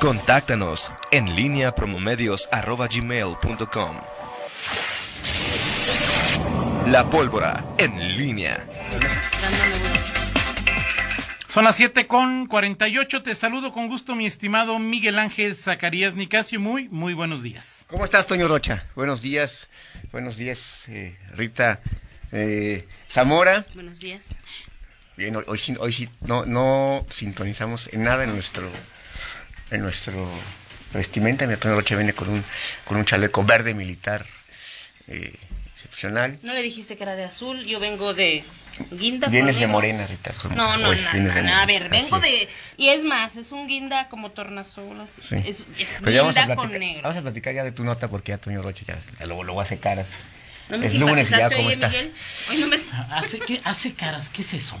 Contáctanos en línea promomedios.com. La pólvora en línea. Son las 7 con 48. Te saludo con gusto, mi estimado Miguel Ángel Zacarías Nicasio. Muy, muy buenos días. ¿Cómo estás, Toño Rocha? Buenos días. Buenos días, eh, Rita eh, Zamora. Buenos días. Bien, hoy, hoy, hoy no, no sintonizamos en nada en nuestro en nuestro vestimenta. Mi Antonio Rocha viene con un con un chaleco verde militar eh, excepcional. No le dijiste que era de azul, yo vengo de guinda. Vienes de morena, Rita. No, no, no, no, no, a ver, vengo así de... Y es más, es un guinda como tornasol, así. Sí. Es, es a, guinda con platicar, negro. vamos a platicar ya de tu nota porque ya Toño Rocha ya, ya lo, lo va a hacer caras. ¿No me es lunes ya cómo está. Miguel? Hoy no me... ¿Hace, qué, hace caras, ¿qué es eso?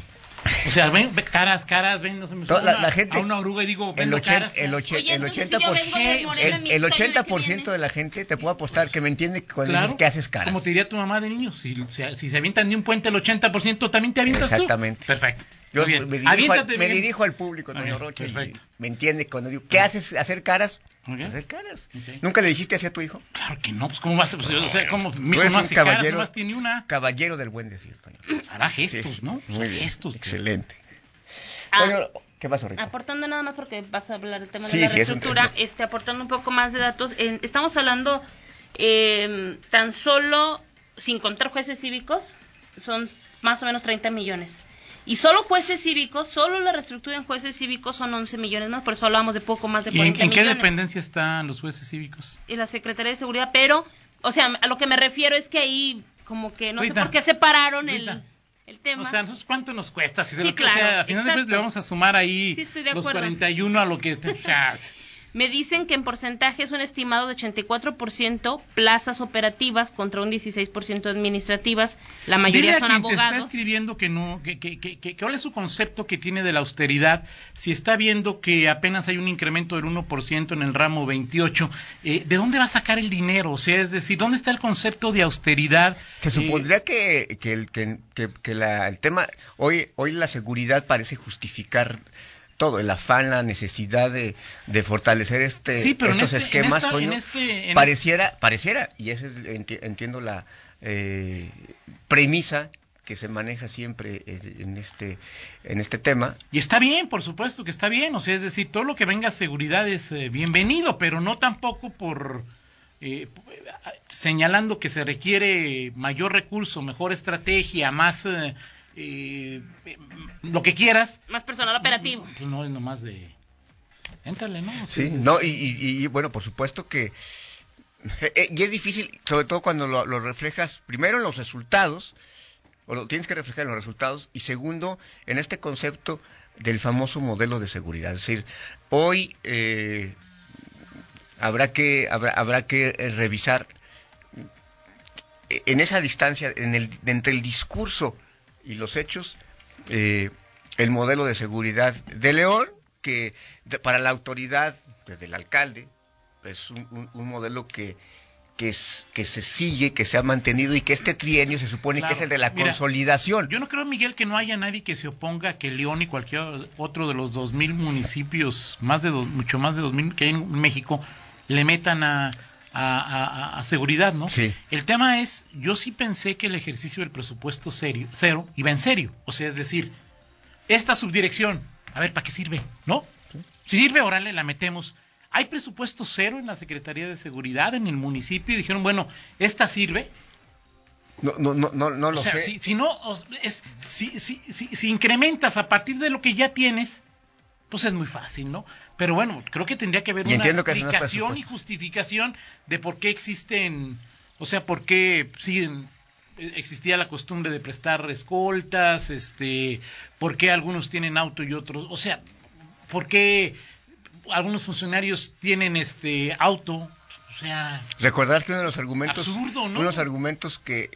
O sea, ven, ve- caras, caras, ven, no se me Toda suena la- la gente- a una oruga y digo, El, ochen- caras. el, oche- Oye, el entonces, 80%, si de Morena, el, mi el Toño, ¿de qué 80% vienes? de la gente te puedo apostar que me entiende cuando Claro, dices que haces caras. como te diría tu mamá de niños, si, si, si se avientan de un puente el 80%, también te avientas Exactamente. tú. Perfecto. Yo me, dirijo al, me dirijo al público, Toño Rocha, y me entiende cuando digo, ¿qué haces? ¿Hacer caras? Hacer caras. ¿Nunca le dijiste así a tu hijo? Claro que no, pues cómo vas a... Pues, o sea, ¿cómo? Mi hijo no hace caras, caballero, nomás tiene una. caballero del buen decir, Toño. Hará gestos, Sí, ¿no? Muy bien, gestos. excelente. Ah, Toño, ¿qué pasó, Rita? Aportando nada más porque vas a hablar del tema Sí, de la sí, es reestructura, tema. este, aportando un poco más de datos, en- estamos hablando eh, tan solo, sin contar jueces cívicos, son más o menos 30 millones. Y solo jueces cívicos, solo la reestructura en jueces cívicos son 11 millones más, por eso hablábamos de poco más de ¿Y en, 40 en qué millones. dependencia están los jueces cívicos? Y la Secretaría de Seguridad, pero, o sea, a lo que me refiero es que ahí como que no Rita, sé por qué separaron el, Rita. el tema. O sea, ¿nosotros ¿cuánto nos cuesta? Si se Sí, lo- sea, claro, a final de cuentas le vamos a sumar ahí Sí, los acuerdo. 41 a lo que... te- Me dicen que en porcentaje es un estimado de 84% plazas operativas contra un 16% administrativas. La mayoría Dile a son quien te está abogados. escribiendo que no, que, que, que, que- cuál es su concepto que tiene de la austeridad, si está viendo que apenas hay un incremento del 1% en el ramo 28, eh, ¿de dónde va a sacar el dinero? O sea, es decir, ¿dónde está el concepto de austeridad? Se Eh, supondría que, que, el, que, que- que la- el tema, hoy, hoy la seguridad parece justificar todo, el afán, la necesidad de, de fortalecer este, Sí, pero en estos este- en esquemas, esta- en este- en pareciera, pareciera, y esa es, enti- entiendo la eh, premisa que se maneja siempre eh, en este, en este tema, Y está bien, por supuesto que está bien, o sea, es decir, todo lo que venga a seguridad es eh, bienvenido, pero no tampoco por eh, señalando que se requiere mayor recurso, mejor estrategia, más eh, eh, lo que quieras. Más personal operativo. Pues no es nomás de... Éntrale, ¿no? Sí, no, y, y- y, bueno, por supuesto que eh, eh, y es difícil, sobre todo cuando lo, lo reflejas primero en los resultados, o lo tienes que reflejar en los resultados, y segundo, en este concepto del famoso modelo de seguridad. Es decir, hoy eh, habrá que habrá, habrá que revisar en esa distancia, en el, entre el discurso y los hechos, eh, el modelo de seguridad de León, que de- para la autoridad, desde el alcalde, es un, un- un modelo que, que, es, que se sigue, que se ha mantenido y que este trienio se supone Claro. que es el de la Mira, consolidación. Yo no creo, Miguel, que no haya nadie que se oponga a que León y cualquier otro de los dos mil municipios, más de dos, mucho más de dos mil que hay en México, le metan a, a, a- a seguridad, ¿no? Sí. El tema es, yo sí pensé que el ejercicio del presupuesto serio, cero iba en serio. O sea, es decir, esta subdirección, a ver, ¿para qué sirve? ¿No? Si sirve, órale, la metemos. Hay presupuesto cero en la Secretaría de Seguridad, en el municipio, y dijeron, bueno, esta sirve, No, no, no, no, no o lo sea, sé. si, si no, es, si, si, si, si incrementas a partir de lo que ya tienes, pues es muy fácil, ¿no? Pero bueno, creo que tendría que haber Y una no explicación y justificación de por qué existen, o sea, por qué siguen eh, existía la costumbre de prestar escoltas, este, por qué algunos tienen auto y otros, o sea, por qué algunos funcionarios tienen este auto, o sea, Recordar que uno de los argumentos, Absurdo, ¿no? uno de los argumentos que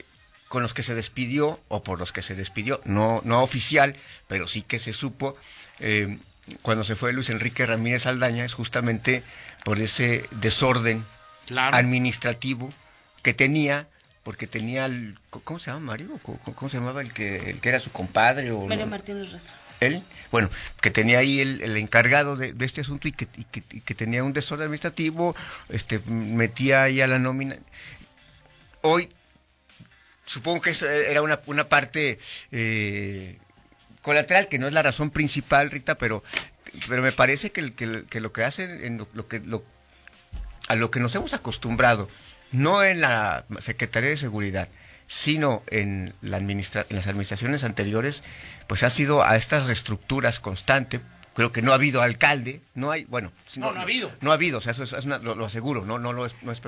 con los que se despidió o por los que se despidió, no, no oficial, pero sí que se supo eh, cuando se fue Luis Enrique Ramírez Aldaña es justamente por ese desorden claro. administrativo que tenía porque tenía el, ¿cómo se llama Mario? ¿Cómo, cómo se llamaba el que el que era su compadre o Mario? Martínez Razo. él, bueno, que tenía ahí el, el encargado de, de, este asunto y que, y, que, y que, tenía un desorden administrativo, este, metía ahí a la nómina. Hoy, supongo que esa era una, una parte eh, colateral, que no es la razón principal, Rita, pero, pero me parece que, que, que lo que hacen, en lo, lo que, lo, a lo que nos hemos acostumbrado, no en la Secretaría de Seguridad, sino en, la administra en las administraciones anteriores, pues ha sido a estas reestructuras constante. Creo que no ha habido alcalde, no hay, bueno, no, no, no ha habido. No ha habido, o sea, eso es, es una, lo, lo, aseguro, no, no, no, es, no, es,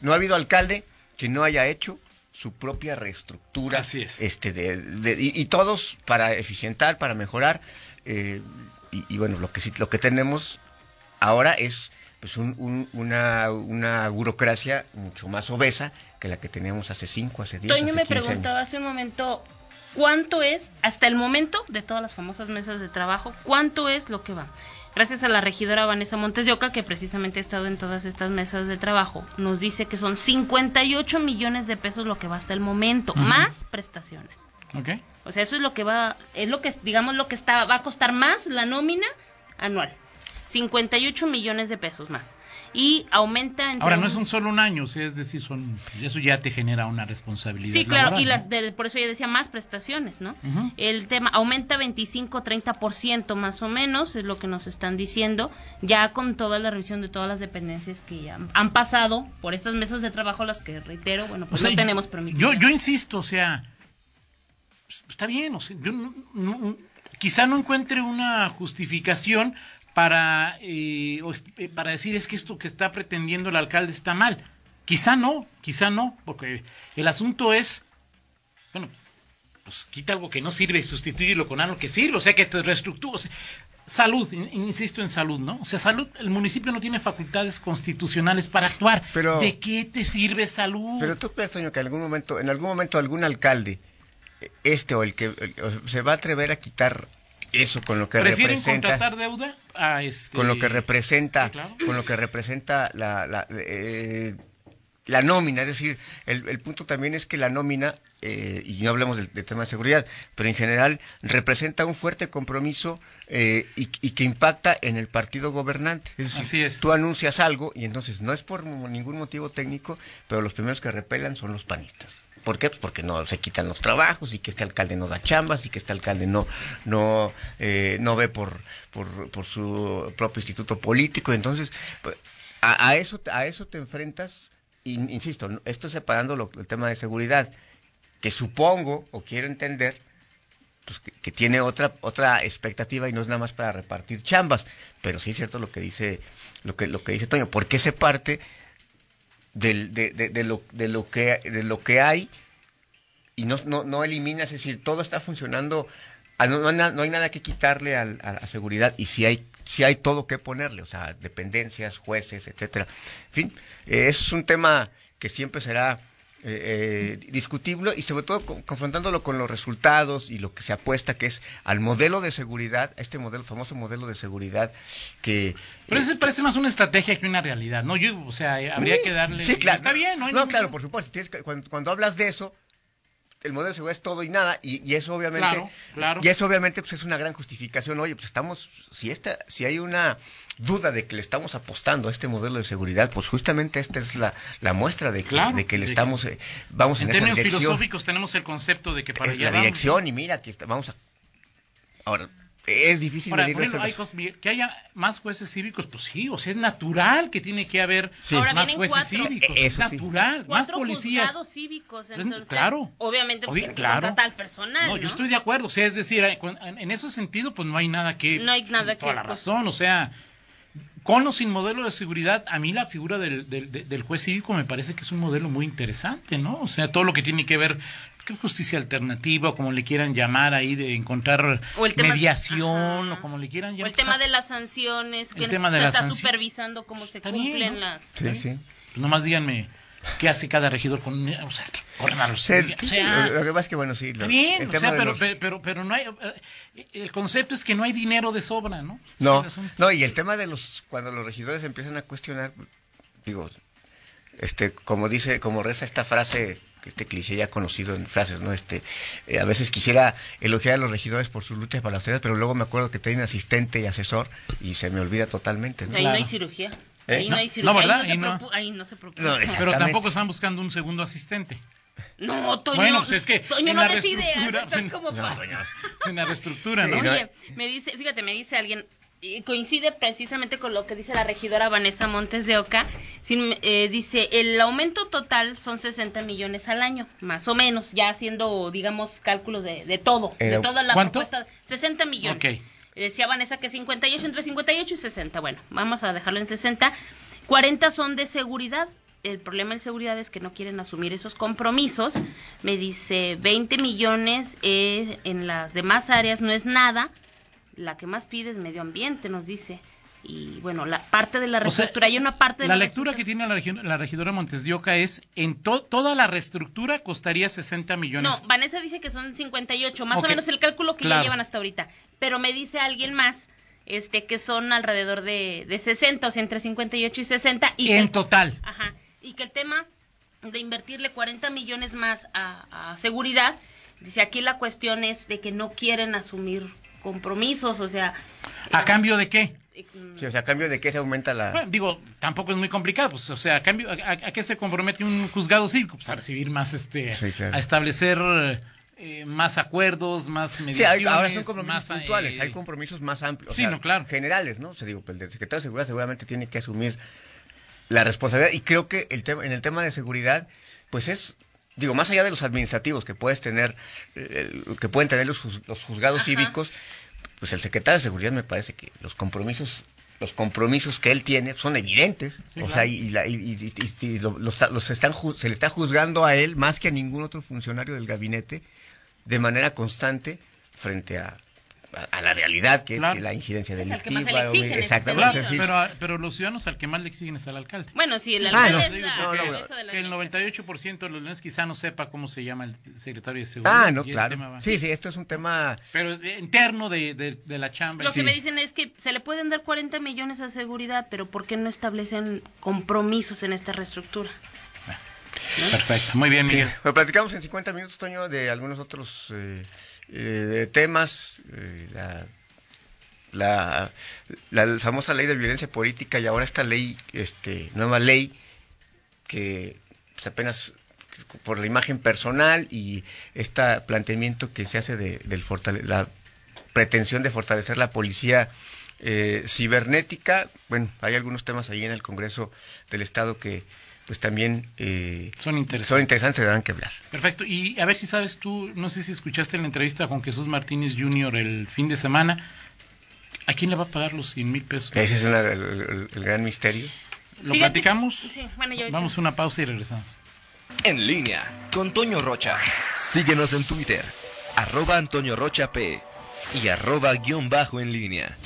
no ha habido alcalde que no haya hecho su propia reestructura. Así es. Este, de, de, y, y, todos para eficientar, para mejorar. Eh, y, y, bueno, lo que sí, lo que tenemos ahora es pues un, un, una, una burocracia mucho más obesa que la que teníamos hace 5, hace 10, Toño hace me 15 preguntaba años. hace un momento cuánto es, hasta el momento, de todas las famosas mesas de trabajo, cuánto es lo que va. Gracias a la regidora Vanessa Montes de Oca, que precisamente ha estado en todas estas mesas de trabajo, nos dice que son 58 millones de pesos lo que va hasta el momento, uh -huh. más prestaciones. Okay. O sea, eso es lo que va, es lo que, digamos, lo que está, va a costar más la nómina anual. 58 millones de pesos más. Y aumenta entre Ahora, no es un solo un año, sea, es decir, son, eso ya te genera una responsabilidad. Sí, claro, laboral, y las del, por eso yo decía más prestaciones, ¿no? Uh -huh. El tema aumenta 25-30% más o menos, es lo que nos están diciendo, ya con toda la revisión de todas las dependencias que ya han pasado por estas mesas de trabajo, las que reitero, bueno, pues o sea, no tenemos permitido. Yo, yo insisto, o sea, pues, está bien, o sea, yo no, no, quizá no encuentre una justificación para, eh, para decir es que esto que está pretendiendo el alcalde está mal. Quizá no, quizá no, porque el asunto es, bueno, pues quita algo que no sirve y sustitúyelo con algo que sirve, o sea que te. O sea, salud, insisto en salud, ¿no? O sea, salud, el municipio no tiene facultades constitucionales para actuar. Pero, ¿De qué te sirve salud? Pero tú crees, Toño, que en algún momento, en algún momento algún alcalde, este o el que el, se va a atrever a quitar eso con lo que ¿Prefieren representa contratar deuda a este con lo que representa claro. con lo que representa la la, eh, la nómina es decir el, el, punto también es que la nómina eh, y no hablemos del, del, tema de seguridad pero en general representa un fuerte compromiso eh, y, y, que impacta en el partido gobernante es decir, Así es. tú anuncias algo y entonces no es por ningún motivo técnico pero los primeros que repelan son los panistas ¿Por qué? Pues porque no se quitan los trabajos y que este alcalde no da chambas y que este alcalde no no eh, no ve por, por, por su propio instituto político. Entonces, a, a, eso a eso te enfrentas. Insisto, esto separando lo, el tema de seguridad, que supongo o quiero entender pues que, que, tiene otra otra expectativa y no es nada más para repartir chambas, pero sí es cierto lo que dice lo que lo que dice Toño, porque se parte de, de, de, de, lo, de, lo que, de lo que hay y no, no, no eliminas, es decir, todo está funcionando, ah, no, no, no hay nada que quitarle a, a, seguridad y si hay, si hay todo que ponerle, o sea, dependencias, jueces, etcétera. En fin, eh, es un tema que siempre será eh, eh, discutible y sobre todo con, confrontándolo con los resultados y lo que se apuesta que es al modelo de seguridad, este modelo, famoso modelo de seguridad que... Pero ese parece más una estrategia que una realidad, ¿no? Yo, o sea, habría que darle... Sí, claro. Está bien, ¿no? No, no claro, por supuesto. Tienes que, cuando, cuando hablas de eso, el modelo de seguridad es todo y nada y, y eso obviamente claro, claro. y eso obviamente pues es una gran justificación. Oye pues estamos si esta si hay una duda de que le estamos apostando a este modelo de seguridad pues justamente esta es la, la muestra de que, claro, de que le estamos eh, vamos en, en términos esa filosóficos tenemos el concepto de que para allá la dirección y mira que está, vamos a ahora es difícil Ahora, medir ejemplo, hay cosas, que haya más jueces cívicos, pues sí, o sea, es natural que tiene que haber sí. Ahora más jueces cuatro. cívicos, Eso es natural, sí. más policías. cívicos, entonces, claro. Obviamente, pues, Obvio, claro. al personal, no, ¿no? yo estoy de acuerdo, o sea, es decir, en ese sentido, pues no hay nada que... No hay nada toda que... la razón, o sea, con o sin modelo de seguridad, a mí la figura del, del, del, juez cívico me parece que es un modelo muy interesante, ¿no? O sea, todo lo que tiene que ver con justicia alternativa, o como le quieran llamar ahí, de encontrar mediación, de, o como le quieran llamar. O el tema de las sanciones, que el tema de está las supervisando cómo se está cumplen las... Sí, sí. Pues nomás díganme qué hace cada regidor con o sea que corren a los sí, o sea, lo que pasa es que bueno sí está lo, bien el o tema sea de pero, los... pero, pero pero no hay eh, el concepto es que no hay dinero de sobra no no no y el tema de los cuando los regidores empiezan a cuestionar digo este, como dice, como reza esta frase, este cliché ya conocido en frases, ¿no? Este, eh, a veces quisiera elogiar a los regidores por su lucha para la austeridad, pero luego me acuerdo que tienen asistente y asesor y se me olvida totalmente, ¿no? Ahí no hay Claro. cirugía. ¿Eh? Ahí No, no hay no, cirugía. ¿verdad? Ahí, no Ahí se no. preocu- ahí no se preocupa. No, Pero tampoco están buscando un segundo asistente. No, Toño. Bueno, pues es que Toño en no la decide. reestructura, Estás en- como No, pa- Toño. En la reestructura, ¿no? Oye, me dice, fíjate, me dice alguien, y coincide precisamente con lo que dice la regidora Vanessa Montes de Oca, sin- eh, dice, el aumento total son 60 millones al año, más o menos, ya haciendo, digamos, cálculos de, de todo, de Eh, toda la ¿cuánto? propuesta, 60 millones. Decía Vanessa que 58, entre 58 y 60, bueno, vamos a dejarlo en 60, 40 son de seguridad, el problema de seguridad es que no quieren asumir esos compromisos. Me dice 20 millones eh, en las demás áreas no es nada. La que más pide es medio ambiente, nos dice. Y bueno, la parte de la O sea, reestructura, hay una parte de la la, lectura que tiene la, regi- la regidora Montes de Oca es en to- toda la reestructura costaría 60 millones. No, Vanessa dice que son 58, más o menos el cálculo que Claro. ya llevan hasta ahorita. Pero me dice alguien más este que son alrededor de, de 60, o sea, entre 58 y 60. Y en que- total. Ajá. Y que el tema de invertirle 40 millones más a, a seguridad, dice aquí la cuestión es de que no quieren asumir compromisos, o sea... ¿A eh, cambio de qué? eh, mm, Sí, o sea, a cambio de qué se aumenta la... Bueno, digo, tampoco es muy complicado, pues, o sea, a cambio, a, a- a qué se compromete un juzgado cívico? Pues a recibir más, este, Sí, claro. a establecer eh, más acuerdos, más Sí, mediaciones, hay- ahora son compromisos más, puntuales, eh, hay compromisos más amplios. o sí, sea, no, claro. Generales, ¿no? O sea, digo, pues, el secretario de Seguridad seguramente tiene que asumir la responsabilidad y creo que el tema, en el tema de seguridad, pues es, digo, más allá de los administrativos que puedes tener, eh, que pueden tener los, los juzgados Ajá. cívicos, pues el secretario de Seguridad me parece que los compromisos los compromisos que él tiene son evidentes, Sí, o claro. sea, y, la- y- y- y- y lo- los, los están, se le está juzgando a él más que a ningún otro funcionario del gabinete de manera constante frente a, a, a la realidad que Claro. que la incidencia Es al delictiva. que más se le exactamente, Claro, pero, a- pero los ciudadanos al que más le exigen es al alcalde. Bueno, sí, el Ah, alcalde no, es la no, no, la que el delegación. 98% de los leones quizá no sepa cómo se llama el secretario de seguridad. Ah, no, el claro. Sí, sí, esto es un tema... Pero interno de, de, de la chamba. Lo sí. que me dicen es que se le pueden dar 40 millones a seguridad, pero ¿por qué no establecen compromisos en esta reestructura? Perfecto, muy bien, Sí, Miguel. Bueno, platicamos en 50 minutos, Toño, de algunos otros eh, eh, temas. eh, la, la, la famosa ley de violencia política y ahora esta ley, este, nueva ley, que pues, apenas por la imagen personal y este planteamiento que se hace de del fortale- la pretensión de fortalecer la policía eh, cibernética. Bueno, hay algunos temas ahí en el Congreso del Estado que pues también eh, Son interesantes. son interesantes, se dan que hablar. Perfecto. Y a ver si sabes tú, no sé si escuchaste la entrevista con Jesús Martínez Jr. el fin de semana. ¿A quién le va a pagar los 100 mil pesos? Ese es el, el- el gran misterio. ¿Lo Fíjate- platicamos? Sí, bueno, yo Vamos a una pausa y regresamos. En línea con Toño Rocha. Síguenos en Twitter, arroba Antonio Rocha P y arroba guion bajo en línea.